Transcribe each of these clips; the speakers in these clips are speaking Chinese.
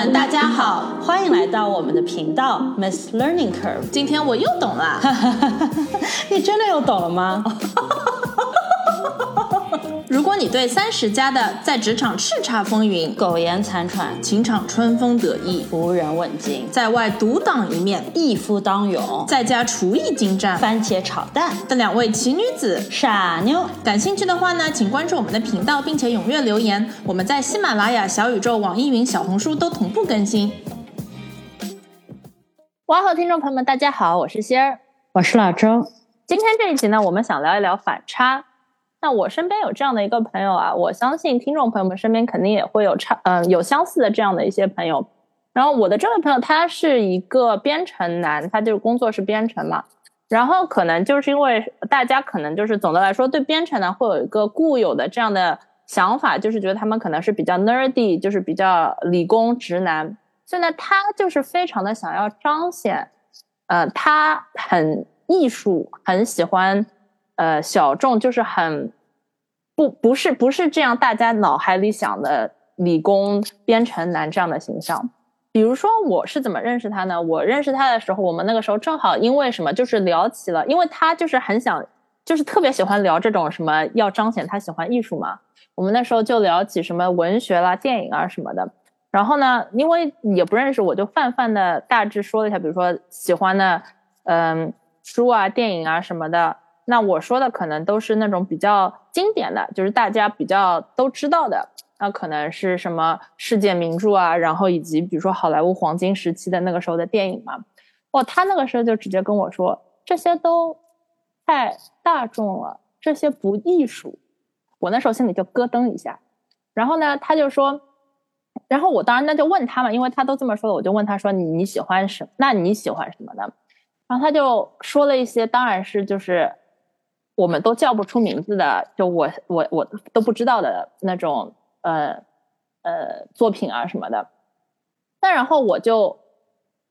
们，大家好，欢迎来到我们的频道 Miss Learning Curve。今天我又懂了，你真的又懂了吗？如果你对三十加的在职场叱咤风云、苟延残喘、情场春风得意、无人问津、在外独当一面、一夫当勇、在家厨艺精湛、番茄炒蛋的两位奇女子傻妞，感兴趣的话呢，请关注我们的频道，并且踊跃留言。我们在喜马拉雅、小宇宙、网易云、小红书都同步更新。哇哦，听众朋友们，大家好，我是仙儿，我是老周。今天这一集呢，我们想聊一聊反差。那我身边有这样的一个朋友啊，我相信听众朋友们身边肯定也会有差，嗯，有相似的这样的一些朋友。然后我的这位朋友他是一个编程男，他就是工作是编程嘛。然后可能就是因为大家可能就是总的来说对编程呢会有一个固有的这样的想法，就是觉得他们可能是比较 nerdy，就是比较理工直男。所以呢，他就是非常的想要彰显，呃，他很艺术，很喜欢。呃，小众就是很不不是不是这样，大家脑海里想的理工编程男这样的形象。比如说，我是怎么认识他呢？我认识他的时候，我们那个时候正好因为什么，就是聊起了，因为他就是很想，就是特别喜欢聊这种什么，要彰显他喜欢艺术嘛。我们那时候就聊起什么文学啦、电影啊什么的。然后呢，因为也不认识，我就泛泛的大致说了一下，比如说喜欢的嗯书啊、电影啊什么的。那我说的可能都是那种比较经典的，就是大家比较都知道的，那可能是什么世界名著啊，然后以及比如说好莱坞黄金时期的那个时候的电影嘛。哇，他那个时候就直接跟我说，这些都太大众了，这些不艺术。我那时候心里就咯噔一下。然后呢，他就说，然后我当然那就问他嘛，因为他都这么说了，我就问他说，你你喜欢什？那你喜欢什么呢？然后他就说了一些，当然是就是。我们都叫不出名字的，就我我我都不知道的那种呃呃作品啊什么的。那然后我就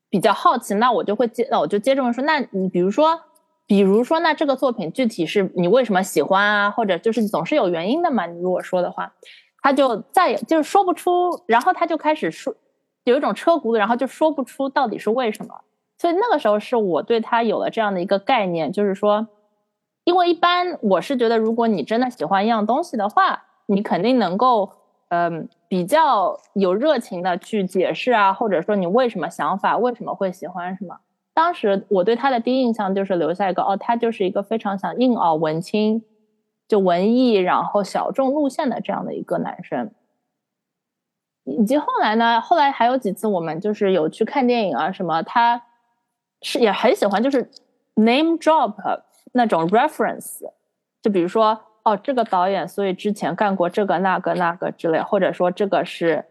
比较好奇，那我就会接，那我就接着问说，那你比如说，比如说，那这个作品具体是你为什么喜欢啊？或者就是总是有原因的嘛？你如果说的话，他就再也就是说不出，然后他就开始说有一种车轱辘，然后就说不出到底是为什么。所以那个时候是我对他有了这样的一个概念，就是说。因为一般我是觉得，如果你真的喜欢一样东西的话，你肯定能够，嗯，比较有热情的去解释啊，或者说你为什么想法，为什么会喜欢什么。当时我对他的第一印象就是留下一个，哦，他就是一个非常想硬熬文青，就文艺，然后小众路线的这样的一个男生。以及后来呢，后来还有几次我们就是有去看电影啊什么，他是也很喜欢，就是 name drop。那种 reference，就比如说哦，这个导演所以之前干过这个那个那个之类，或者说这个是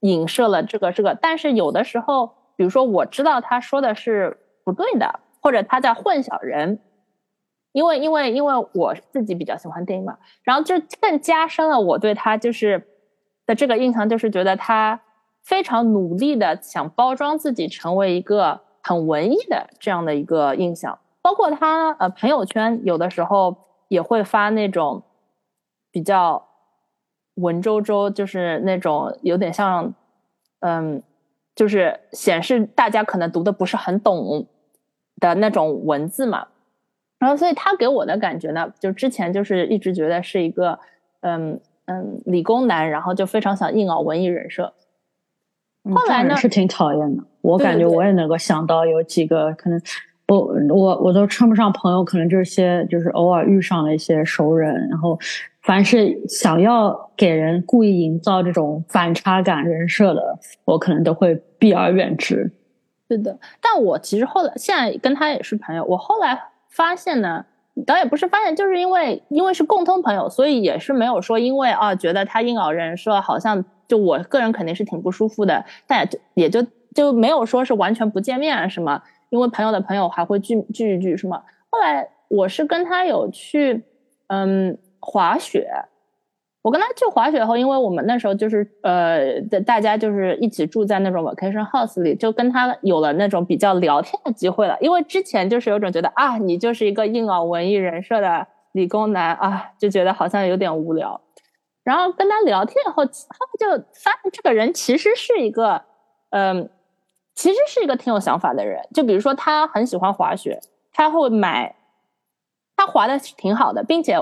影射了这个这个。但是有的时候，比如说我知道他说的是不对的，或者他在混淆人，因为因为因为我自己比较喜欢电影嘛，然后就更加深了我对他就是的这个印象，就是觉得他非常努力的想包装自己成为一个很文艺的这样的一个印象。包括他呃，朋友圈有的时候也会发那种比较文绉绉，就是那种有点像嗯，就是显示大家可能读的不是很懂的那种文字嘛。然后，所以他给我的感觉呢，就之前就是一直觉得是一个嗯嗯理工男，然后就非常想硬熬文艺人设。后来呢，是挺讨厌的。我感觉我也能够想到有几个可能。我我我都称不上朋友，可能就是些就是偶尔遇上了一些熟人，然后凡是想要给人故意营造这种反差感人设的，我可能都会避而远之。是的，但我其实后来现在跟他也是朋友，我后来发现呢，倒也不是发现，就是因为因为是共通朋友，所以也是没有说因为啊觉得他硬熬人设，好像就我个人肯定是挺不舒服的，但也就也就就没有说是完全不见面什么。因为朋友的朋友还会聚聚一聚，是吗？后来我是跟他有去，嗯，滑雪。我跟他去滑雪后，因为我们那时候就是呃，大家就是一起住在那种 vacation house 里，就跟他有了那种比较聊天的机会了。因为之前就是有种觉得啊，你就是一个硬朗文艺人设的理工男啊，就觉得好像有点无聊。然后跟他聊天以后，后就发现这个人其实是一个。嗯，其实是一个挺有想法的人。就比如说，他很喜欢滑雪，他会买，他滑的挺好的，并且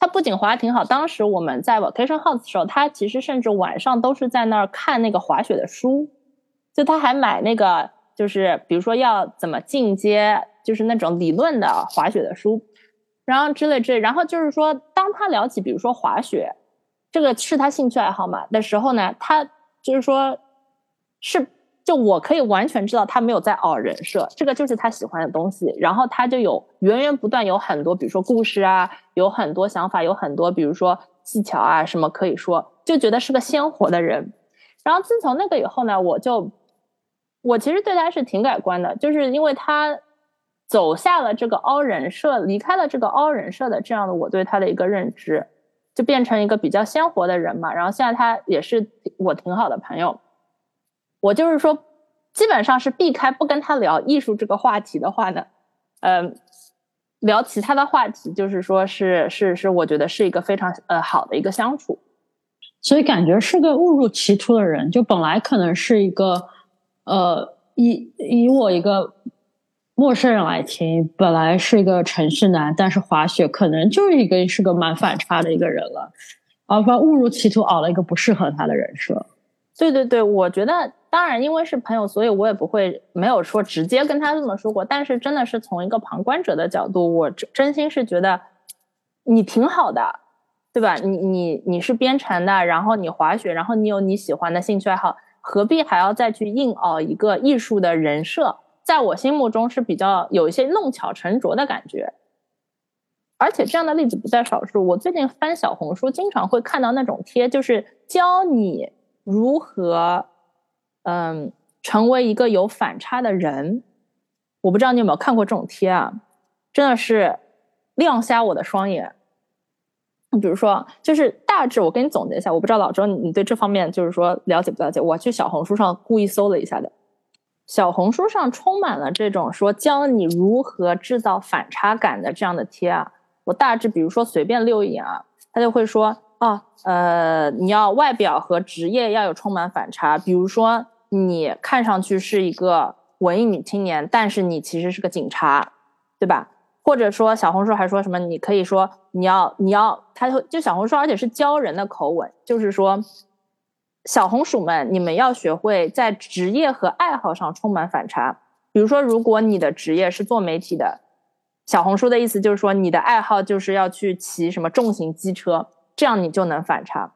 他不仅滑的挺好。当时我们在 vacation house 的时候，他其实甚至晚上都是在那儿看那个滑雪的书，就他还买那个，就是比如说要怎么进阶，就是那种理论的滑雪的书，然后之类之类。然后就是说，当他聊起比如说滑雪，这个是他兴趣爱好嘛的时候呢，他就是说。是，就我可以完全知道他没有在熬人设，这个就是他喜欢的东西。然后他就有源源不断有很多，比如说故事啊，有很多想法，有很多比如说技巧啊什么可以说，就觉得是个鲜活的人。然后自从那个以后呢，我就我其实对他是挺改观的，就是因为他走下了这个凹人设，离开了这个凹人设的这样的我对他的一个认知，就变成一个比较鲜活的人嘛。然后现在他也是我挺好的朋友。我就是说，基本上是避开不跟他聊艺术这个话题的话呢，嗯，聊其他的话题，就是说是是是，我觉得是一个非常呃好的一个相处，所以感觉是个误入歧途的人，就本来可能是一个呃以以我一个陌生人来听，本来是一个城市男，但是滑雪可能就是一个是个蛮反差的一个人了，而把误入歧途熬了一个不适合他的人设。对对对，我觉得当然，因为是朋友，所以我也不会没有说直接跟他这么说过。但是真的是从一个旁观者的角度，我真心是觉得你挺好的，对吧？你你你是编程的，然后你滑雪，然后你有你喜欢的兴趣爱好，何必还要再去硬熬一个艺术的人设？在我心目中是比较有一些弄巧成拙的感觉。而且这样的例子不在少数。我最近翻小红书，经常会看到那种贴，就是教你。如何，嗯，成为一个有反差的人？我不知道你有没有看过这种贴啊？真的是亮瞎我的双眼。比如说，就是大致我给你总结一下，我不知道老周你你对这方面就是说了解不了解？我去小红书上故意搜了一下的，小红书上充满了这种说教你如何制造反差感的这样的贴啊。我大致比如说随便溜一眼啊，他就会说。哦，呃，你要外表和职业要有充满反差。比如说，你看上去是一个文艺女青年，但是你其实是个警察，对吧？或者说，小红书还说什么？你可以说你要你要，他就就小红书，而且是教人的口吻，就是说，小红薯们，你们要学会在职业和爱好上充满反差。比如说，如果你的职业是做媒体的，小红书的意思就是说，你的爱好就是要去骑什么重型机车。这样你就能反差，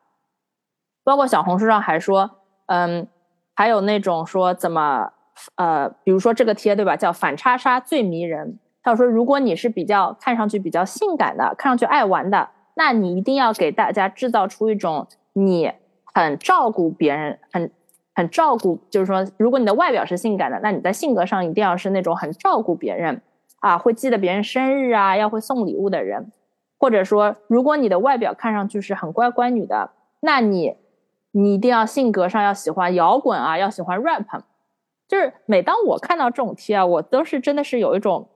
包括小红书上还说，嗯，还有那种说怎么，呃，比如说这个贴对吧，叫反差杀最迷人。他说，如果你是比较看上去比较性感的，看上去爱玩的，那你一定要给大家制造出一种你很照顾别人，很很照顾，就是说，如果你的外表是性感的，那你在性格上一定要是那种很照顾别人啊，会记得别人生日啊，要会送礼物的人。或者说，如果你的外表看上去是很乖乖女的，那你，你一定要性格上要喜欢摇滚啊，要喜欢 rap。就是每当我看到这种贴啊，我都是真的是有一种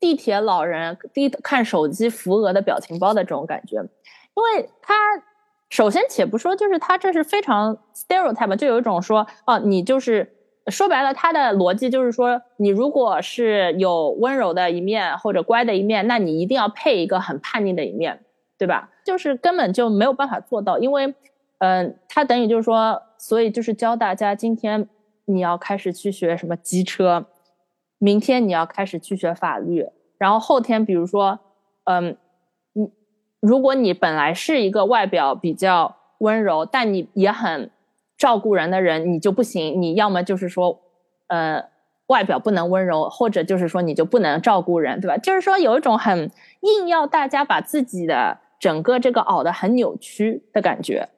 地铁老人低看手机扶额的表情包的这种感觉，因为他首先且不说，就是他这是非常 stereotype，就有一种说，哦，你就是。说白了，他的逻辑就是说，你如果是有温柔的一面或者乖的一面，那你一定要配一个很叛逆的一面，对吧？就是根本就没有办法做到，因为，嗯，他等于就是说，所以就是教大家，今天你要开始去学什么机车，明天你要开始去学法律，然后后天，比如说，嗯，你如果你本来是一个外表比较温柔，但你也很。照顾人的人你就不行，你要么就是说，呃，外表不能温柔，或者就是说你就不能照顾人，对吧？就是说有一种很硬要大家把自己的整个这个熬的很扭曲的感觉。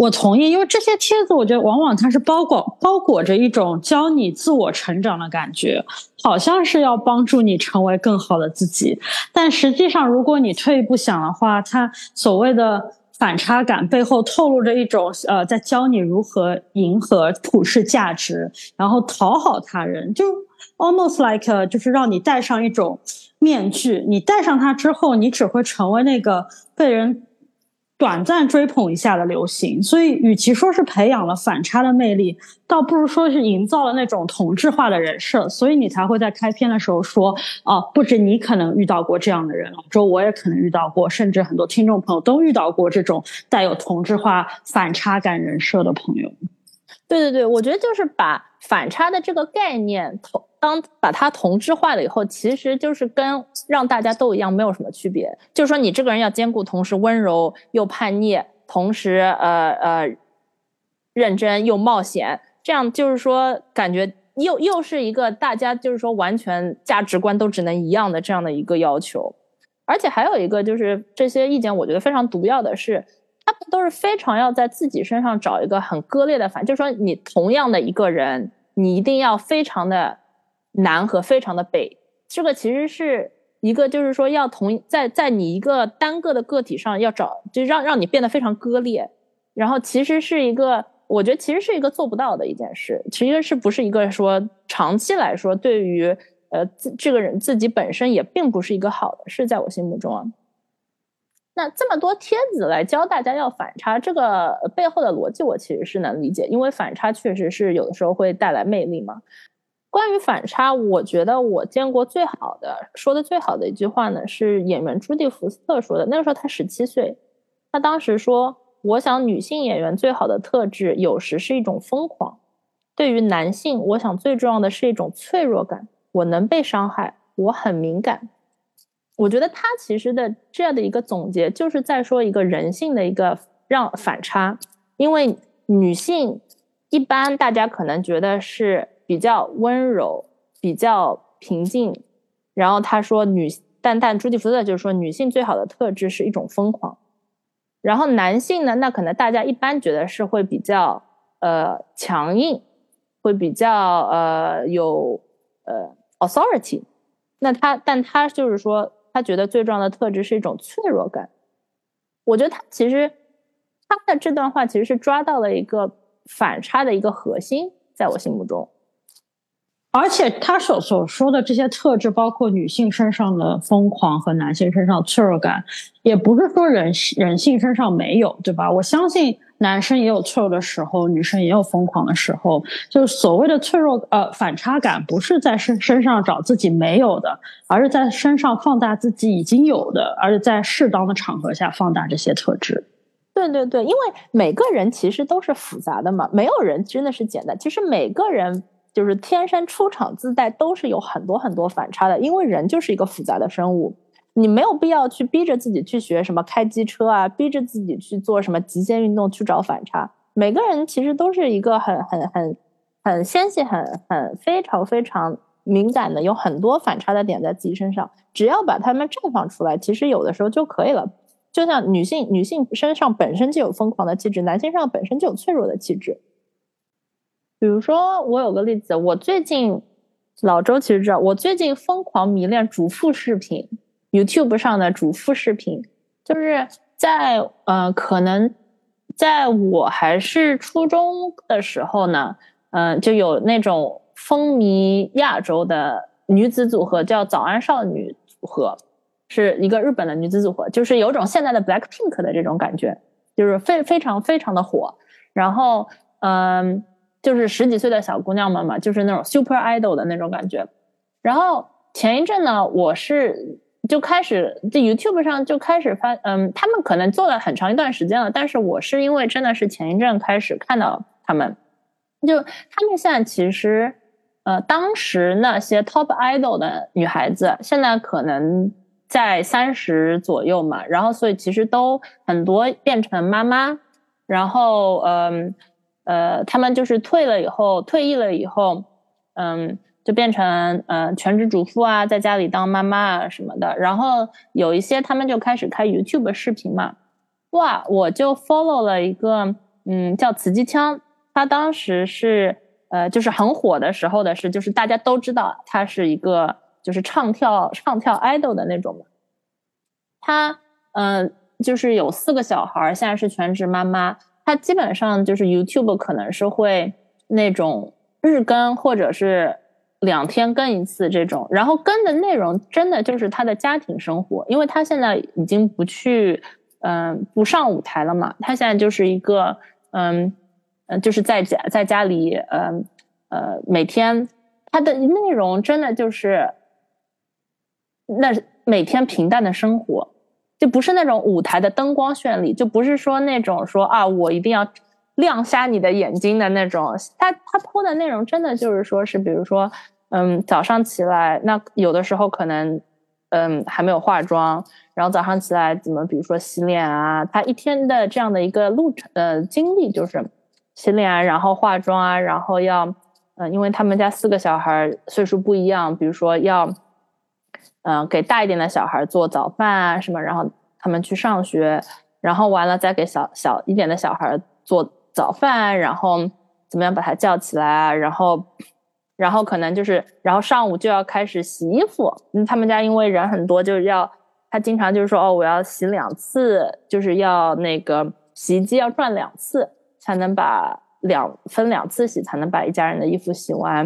我同意，因为这些帖子，我觉得往往它是包裹包裹着一种教你自我成长的感觉，好像是要帮助你成为更好的自己，但实际上，如果你退一步想的话，它所谓的。反差感背后透露着一种呃，在教你如何迎合普世价值，然后讨好他人，就 almost like 就是让你戴上一种面具。你戴上它之后，你只会成为那个被人短暂追捧一下的流行，所以与其说是培养了反差的魅力，倒不如说是营造了那种同质化的人设，所以你才会在开篇的时候说，啊，不止你可能遇到过这样的人，周我也可能遇到过，甚至很多听众朋友都遇到过这种带有同质化反差感人设的朋友。对对对，我觉得就是把反差的这个概念同当把它同质化了以后，其实就是跟让大家都一样没有什么区别。就是说你这个人要兼顾同时温柔又叛逆，同时呃呃认真又冒险，这样就是说感觉又又是一个大家就是说完全价值观都只能一样的这样的一个要求。而且还有一个就是这些意见，我觉得非常毒药的是。他们都是非常要在自己身上找一个很割裂的反，就是说你同样的一个人，你一定要非常的南和非常的北，这个其实是一个就是说要同在在你一个单个的个体上要找，就让让你变得非常割裂，然后其实是一个，我觉得其实是一个做不到的一件事，其实是不是一个说长期来说对于呃自这个人自己本身也并不是一个好的事，在我心目中啊。那这么多帖子来教大家要反差，这个背后的逻辑我其实是能理解，因为反差确实是有的时候会带来魅力嘛。关于反差，我觉得我见过最好的说的最好的一句话呢，是演员朱迪福斯特说的。那个时候他十七岁，他当时说：“我想女性演员最好的特质，有时是一种疯狂；对于男性，我想最重要的是一种脆弱感。我能被伤害，我很敏感。”我觉得他其实的这样的一个总结，就是在说一个人性的一个让反差。因为女性一般大家可能觉得是比较温柔、比较平静，然后他说女，但但朱迪福特就是说女性最好的特质是一种疯狂。然后男性呢，那可能大家一般觉得是会比较呃强硬，会比较呃有呃 authority。那他但他就是说。他觉得最重要的特质是一种脆弱感。我觉得他其实他的这段话其实是抓到了一个反差的一个核心，在我心目中。而且他所所说的这些特质，包括女性身上的疯狂和男性身上脆弱感，也不是说人人性身上没有，对吧？我相信。男生也有脆弱的时候，女生也有疯狂的时候。就是所谓的脆弱，呃，反差感不是在身身上找自己没有的，而是在身上放大自己已经有的，而且在适当的场合下放大这些特质。对对对，因为每个人其实都是复杂的嘛，没有人真的是简单。其实每个人就是天生出场自带都是有很多很多反差的，因为人就是一个复杂的生物。你没有必要去逼着自己去学什么开机车啊，逼着自己去做什么极限运动去找反差。每个人其实都是一个很很很很纤细、很很非常非常敏感的，有很多反差的点在自己身上。只要把它们绽放出来，其实有的时候就可以了。就像女性，女性身上本身就有疯狂的气质，男性上本身就有脆弱的气质。比如说，我有个例子，我最近老周其实知道，我最近疯狂迷恋主妇视频。YouTube 上的主妇视频，就是在呃，可能在我还是初中的时候呢，嗯，就有那种风靡亚洲的女子组合，叫早安少女组合，是一个日本的女子组合，就是有种现在的 Black Pink 的这种感觉，就是非非常非常的火。然后，嗯，就是十几岁的小姑娘们嘛，就是那种 Super Idol 的那种感觉。然后前一阵呢，我是。就开始在 YouTube 上就开始发，嗯，他们可能做了很长一段时间了，但是我是因为真的是前一阵开始看到他们，就他们现在其实，呃，当时那些 Top Idol 的女孩子，现在可能在三十左右嘛，然后所以其实都很多变成妈妈，然后，嗯，呃，他们就是退了以后，退役了以后，嗯。就变成呃全职主妇啊，在家里当妈妈啊什么的。然后有一些他们就开始开 YouTube 视频嘛。哇，我就 follow 了一个嗯叫瓷鸡枪，他当时是呃就是很火的时候的事，就是大家都知道他是一个就是唱跳唱跳 idol 的那种嘛。他嗯就是有四个小孩，现在是全职妈妈。他基本上就是 YouTube 可能是会那种日更或者是。两天更一次这种，然后更的内容真的就是他的家庭生活，因为他现在已经不去嗯不上舞台了嘛，他现在就是一个嗯嗯就是在家在家里嗯呃每天他的内容真的就是那每天平淡的生活，就不是那种舞台的灯光绚丽，就不是说那种说啊我一定要亮瞎你的眼睛的那种。他他播的内容真的就是说是比如说嗯早上起来那有的时候可能。嗯，还没有化妆，然后早上起来怎么，比如说洗脸啊，他一天的这样的一个路程呃经历就是洗脸啊，然后化妆啊，然后要嗯，因为他们家四个小孩岁数不一样，比如说要嗯给大一点的小孩做早饭啊什么，然后他们去上学，然后完了再给小小一点的小孩做早饭，然后怎么样把他叫起来啊，然后。然后可能就是，然后上午就要开始洗衣服。嗯，他们家因为人很多，就是要他经常就是说，哦，我要洗两次，就是要那个洗衣机要转两次，才能把两分两次洗，才能把一家人的衣服洗完。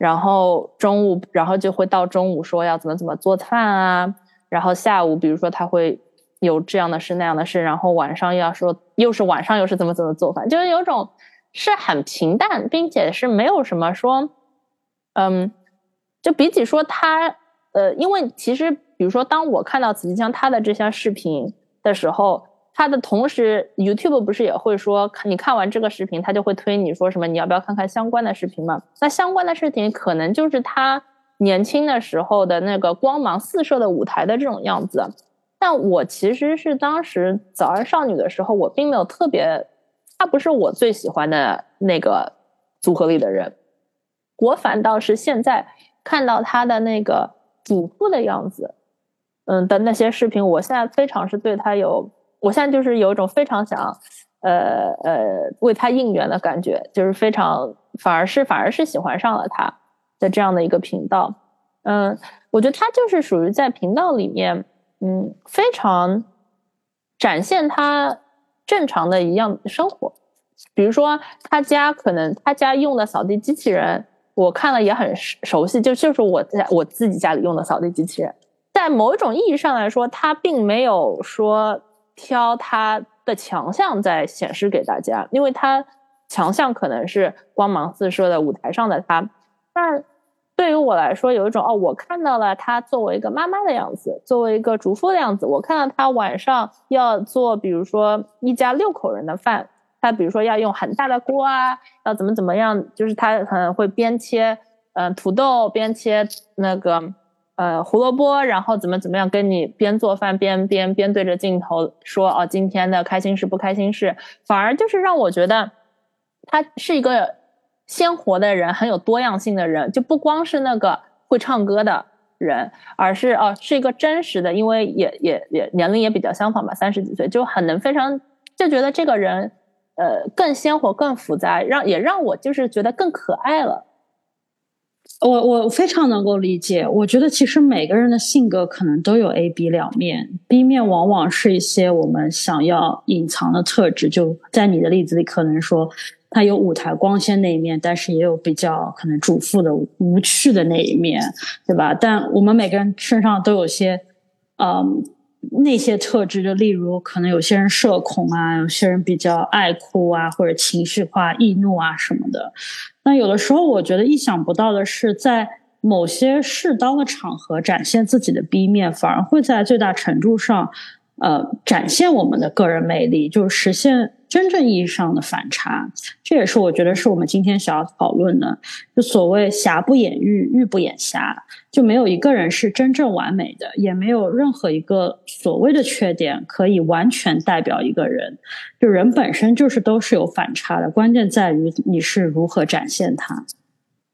然后中午，然后就会到中午说要怎么怎么做饭啊。然后下午，比如说他会有这样的事那样的事。然后晚上要说又是晚上又是怎么怎么做饭，就是有种是很平淡，并且是没有什么说。嗯，就比起说他，呃，因为其实，比如说，当我看到紫金江他的这些视频的时候，他的同时，YouTube 不是也会说，你看完这个视频，他就会推你说什么，你要不要看看相关的视频嘛？那相关的视频可能就是他年轻的时候的那个光芒四射的舞台的这种样子。但我其实是当时早安少女的时候，我并没有特别，他不是我最喜欢的那个组合里的人。我反倒是现在看到他的那个主妇的样子，嗯的那些视频，我现在非常是对他有，我现在就是有一种非常想，呃呃为他应援的感觉，就是非常反而是反而是喜欢上了他的这样的一个频道，嗯，我觉得他就是属于在频道里面，嗯，非常展现他正常的一样生活，比如说他家可能他家用的扫地机器人。我看了也很熟悉，就就是我在我自己家里用的扫地机器人，在某一种意义上来说，他并没有说挑它的强项在显示给大家，因为它强项可能是光芒四射的舞台上的它。但对于我来说，有一种哦，我看到了他作为一个妈妈的样子，作为一个主妇的样子，我看到他晚上要做，比如说一家六口人的饭。他比如说要用很大的锅啊，要怎么怎么样，就是他可能会边切嗯土豆边切那个呃胡萝卜，然后怎么怎么样跟你边做饭边边边对着镜头说哦今天的开心事不开心事，反而就是让我觉得他是一个鲜活的人，很有多样性的人，就不光是那个会唱歌的人，而是哦是一个真实的，因为也也也年龄也比较相仿吧，三十几岁就很能非常就觉得这个人。呃，更鲜活、更复杂，让也让我就是觉得更可爱了。我我非常能够理解。我觉得其实每个人的性格可能都有 A、B 两面，B 面往往是一些我们想要隐藏的特质。就在你的例子里，可能说他有舞台光鲜那一面，但是也有比较可能主妇的无趣的那一面，对吧？但我们每个人身上都有些，嗯。那些特质，就例如可能有些人社恐啊，有些人比较爱哭啊，或者情绪化、易怒啊什么的。那有的时候，我觉得意想不到的是，在某些适当的场合展现自己的 B 面，反而会在最大程度上，呃，展现我们的个人魅力，就是实现。真正意义上的反差，这也是我觉得是我们今天想要讨论的。就所谓瑕不掩瑜，瑜不掩瑕，就没有一个人是真正完美的，也没有任何一个所谓的缺点可以完全代表一个人。就人本身就是都是有反差的，关键在于你是如何展现它。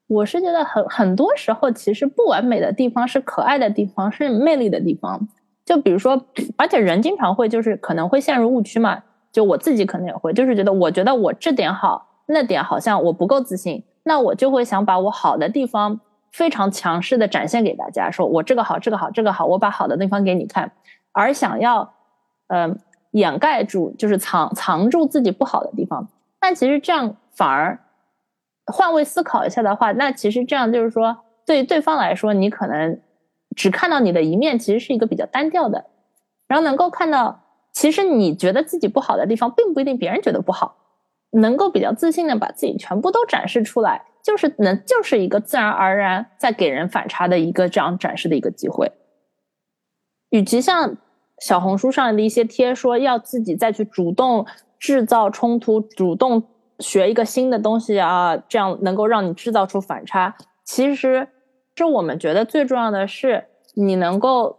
我是觉得很很多时候，其实不完美的地方是可爱的地方，是魅力的地方。就比如说，而且人经常会就是可能会陷入误区嘛。就我自己可能也会，就是觉得我觉得我这点好，那点好像我不够自信，那我就会想把我好的地方非常强势的展现给大家，说我这个好，这个好，这个好，我把好的地方给你看，而想要，嗯，掩盖住，就是藏藏住自己不好的地方。但其实这样反而换位思考一下的话，那其实这样就是说，对对方来说，你可能只看到你的一面，其实是一个比较单调的，然后能够看到。其实你觉得自己不好的地方，并不一定别人觉得不好。能够比较自信的把自己全部都展示出来，就是能就是一个自然而然在给人反差的一个这样展示的一个机会。与其像小红书上的一些贴说要自己再去主动制造冲突，主动学一个新的东西啊，这样能够让你制造出反差。其实，是我们觉得最重要的是，你能够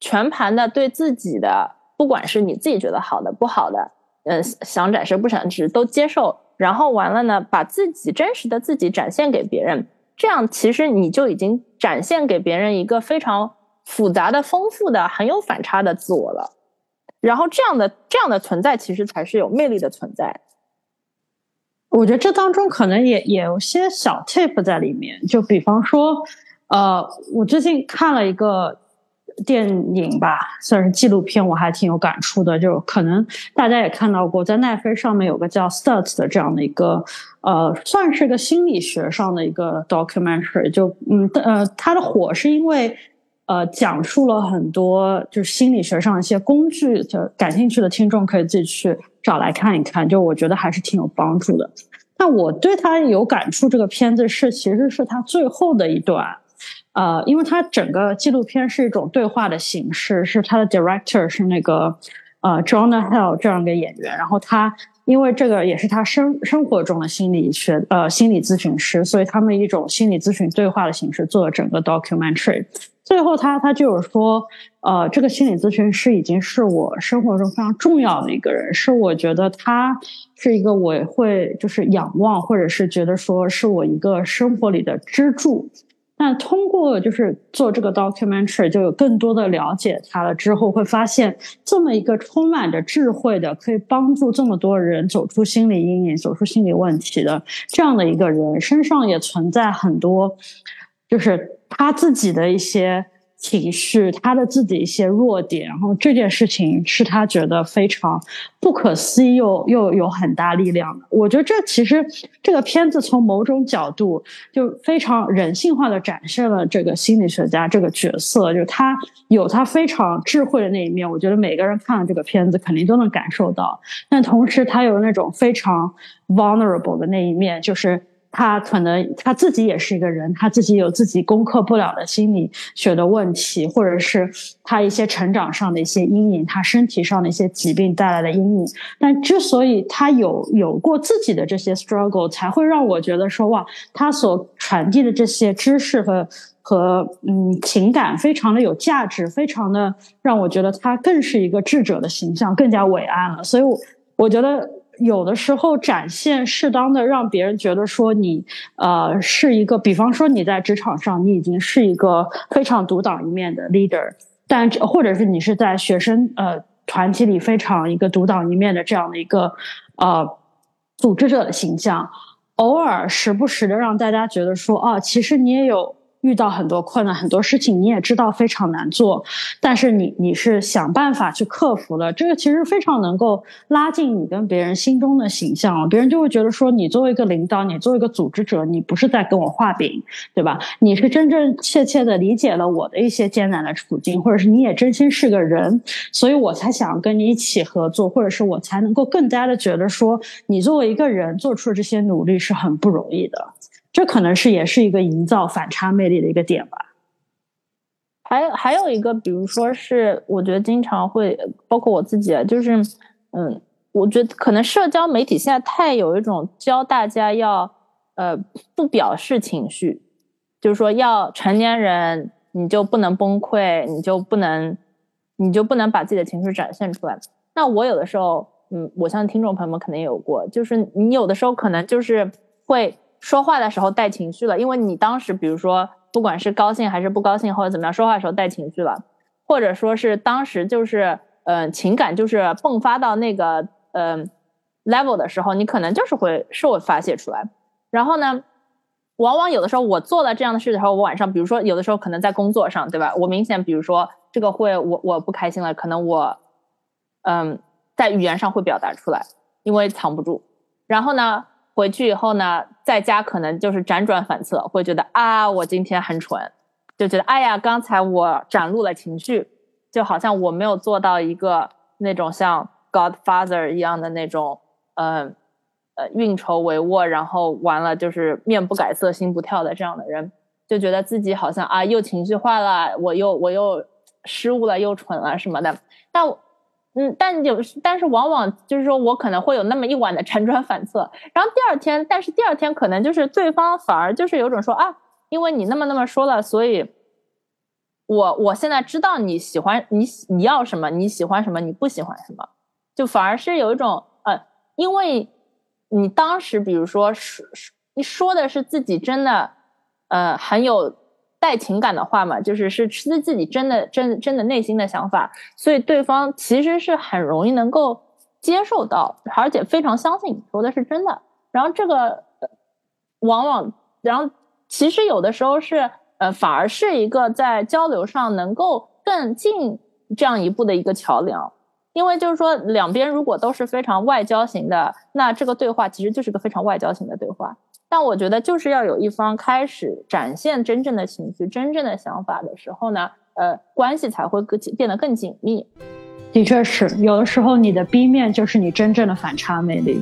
全盘的对自己的，不管是你自己觉得好的、不好的。嗯，想展示不想展示都接受，然后完了呢，把自己真实的自己展现给别人，这样其实你就已经展现给别人一个非常复杂的、丰富的、很有反差的自我了。然后这样的这样的存在，其实才是有魅力的存在。我觉得这当中可能也也有些小 tip 在里面，就比方说，呃，我最近看了一个。电影吧，算是纪录片，我还挺有感触的。就可能大家也看到过，在奈飞上面有个叫《Start》的这样的一个，呃，算是个心理学上的一个 documentary。就嗯呃，它的火是因为呃讲述了很多就是心理学上一些工具，就感兴趣的听众可以自己去找来看一看。就我觉得还是挺有帮助的。那我对他有感触，这个片子是其实是他最后的一段。呃，因为他整个纪录片是一种对话的形式，是他的 director 是那个呃 Jonah Hill 这样一个演员，然后他因为这个也是他生生活中的心理学呃心理咨询师，所以他们一种心理咨询对话的形式做了整个 documentary。最后他他就有说，呃，这个心理咨询师已经是我生活中非常重要的一个人，是我觉得他是一个我会就是仰望，或者是觉得说是我一个生活里的支柱。那通过就是做这个 documentary，就有更多的了解他了。之后会发现，这么一个充满着智慧的，可以帮助这么多人走出心理阴影、走出心理问题的这样的一个人，身上也存在很多，就是他自己的一些。情绪，他的自己一些弱点，然后这件事情是他觉得非常不可思议又又有很大力量的。我觉得这其实这个片子从某种角度就非常人性化的展现了这个心理学家这个角色，就他有他非常智慧的那一面。我觉得每个人看了这个片子肯定都能感受到，但同时他有那种非常 vulnerable 的那一面，就是。他可能他自己也是一个人，他自己有自己攻克不了的心理学的问题，或者是他一些成长上的一些阴影，他身体上的一些疾病带来的阴影。但之所以他有有过自己的这些 struggle，才会让我觉得说哇，他所传递的这些知识和和嗯情感非常的有价值，非常的让我觉得他更是一个智者的形象，更加伟岸了。所以，我我觉得。有的时候展现适当的让别人觉得说你呃是一个，比方说你在职场上你已经是一个非常独当一面的 leader，但或者是你是在学生呃团体里非常一个独当一面的这样的一个呃组织者的形象，偶尔时不时的让大家觉得说啊，其实你也有。遇到很多困难，很多事情你也知道非常难做，但是你你是想办法去克服了。这个其实非常能够拉近你跟别人心中的形象，别人就会觉得说你作为一个领导，你作为一个组织者，你不是在跟我画饼，对吧？你是真真切切的理解了我的一些艰难的处境，或者是你也真心是个人，所以我才想跟你一起合作，或者是我才能够更加的觉得说你作为一个人做出的这些努力是很不容易的。这可能是也是一个营造反差魅力的一个点吧。还有还有一个，比如说是，我觉得经常会，包括我自己，就是，嗯，我觉得可能社交媒体现在太有一种教大家要，呃，不表示情绪，就是说要成年人你就不能崩溃，你就不能，你就不能把自己的情绪展现出来。那我有的时候，嗯，我相信听众朋友们肯定有过，就是你有的时候可能就是会。说话的时候带情绪了，因为你当时比如说不管是高兴还是不高兴或者怎么样，说话的时候带情绪了，或者说是当时就是嗯情感就是迸发到那个嗯 level 的时候，你可能就是会是会发泄出来。然后呢，往往有的时候我做了这样的事的时候，我晚上比如说有的时候可能在工作上，对吧？我明显比如说这个会我我不开心了，可能我嗯在语言上会表达出来，因为藏不住。然后呢？回去以后呢，在家可能就是辗转反侧，会觉得啊，我今天很蠢，就觉得哎呀，刚才我展露了情绪，就好像我没有做到一个那种像 Godfather 一样的那种，嗯呃运筹帷幄，然后完了就是面不改色心不跳的这样的人，就觉得自己好像啊又情绪化了，我又我又失误了，又蠢了什么的。但嗯，但有但是往往就是说我可能会有那么一晚的辗转反侧，然后第二天，但是第二天可能就是对方反而就是有种说啊，因为你那么那么说了，所以。我我现在知道你喜欢你你要什么你喜欢什么你不喜欢什么，就反而是有一种呃，因为你当时比如说说你说的是自己真的呃很有带情感的话嘛，就是是自自己真的真真的内心的想法，所以对方其实是很容易能够接受到，而且非常相信你说的是真的。然后这个往往然后其实有的时候是。呃，反而是一个在交流上能够更近这样一步的一个桥梁，因为就是说两边如果都是非常外交型的，那这个对话其实就是个非常外交型的对话。但我觉得就是要有一方开始展现真正的情绪、真正的想法的时候呢，呃，关系才会更变得更紧密。的确是，有的时候你的 B 面就是你真正的反差魅力。